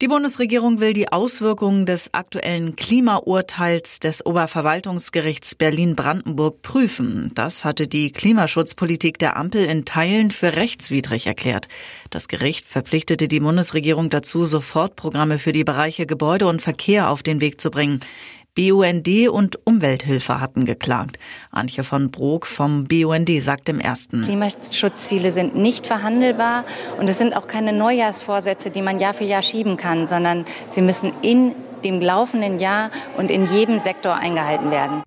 Die Bundesregierung will die Auswirkungen des aktuellen Klimaurteils des Oberverwaltungsgerichts Berlin-Brandenburg prüfen. Das hatte die Klimaschutzpolitik der Ampel in Teilen für rechtswidrig erklärt. Das Gericht verpflichtete die Bundesregierung dazu, Sofortprogramme für die Bereiche Gebäude und Verkehr auf den Weg zu bringen. BUND und Umwelthilfe hatten geklagt. Antje von Brok vom BUND sagt im ersten. Klimaschutzziele sind nicht verhandelbar und es sind auch keine Neujahrsvorsätze, die man Jahr für Jahr schieben kann, sondern sie müssen in dem laufenden Jahr und in jedem Sektor eingehalten werden.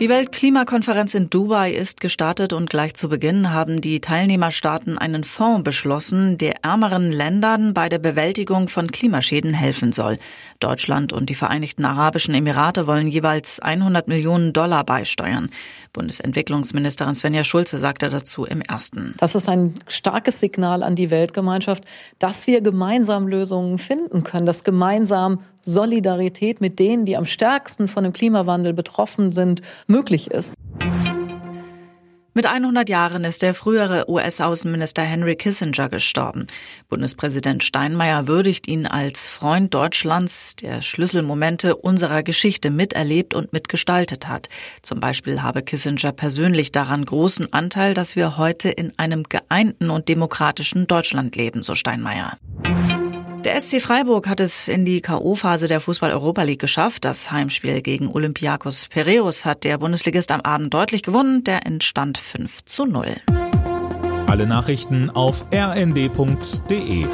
Die Weltklimakonferenz in Dubai ist gestartet und gleich zu Beginn haben die Teilnehmerstaaten einen Fonds beschlossen, der ärmeren Ländern bei der Bewältigung von Klimaschäden helfen soll. Deutschland und die Vereinigten Arabischen Emirate wollen jeweils 100 Millionen Dollar beisteuern. Bundesentwicklungsministerin Svenja Schulze sagte dazu im ersten. Das ist ein starkes Signal an die Weltgemeinschaft, dass wir gemeinsam Lösungen finden können, dass gemeinsam Solidarität mit denen, die am stärksten von dem Klimawandel betroffen sind, möglich ist. Mit 100 Jahren ist der frühere US-Außenminister Henry Kissinger gestorben. Bundespräsident Steinmeier würdigt ihn als Freund Deutschlands, der Schlüsselmomente unserer Geschichte miterlebt und mitgestaltet hat. Zum Beispiel habe Kissinger persönlich daran großen Anteil, dass wir heute in einem geeinten und demokratischen Deutschland leben, so Steinmeier. Der SC Freiburg hat es in die K.O.-Phase der Fußball-Europa League geschafft. Das Heimspiel gegen Olympiakos Piraeus hat der Bundesligist am Abend deutlich gewonnen. Der entstand 5 zu 0. Alle Nachrichten auf rnd.de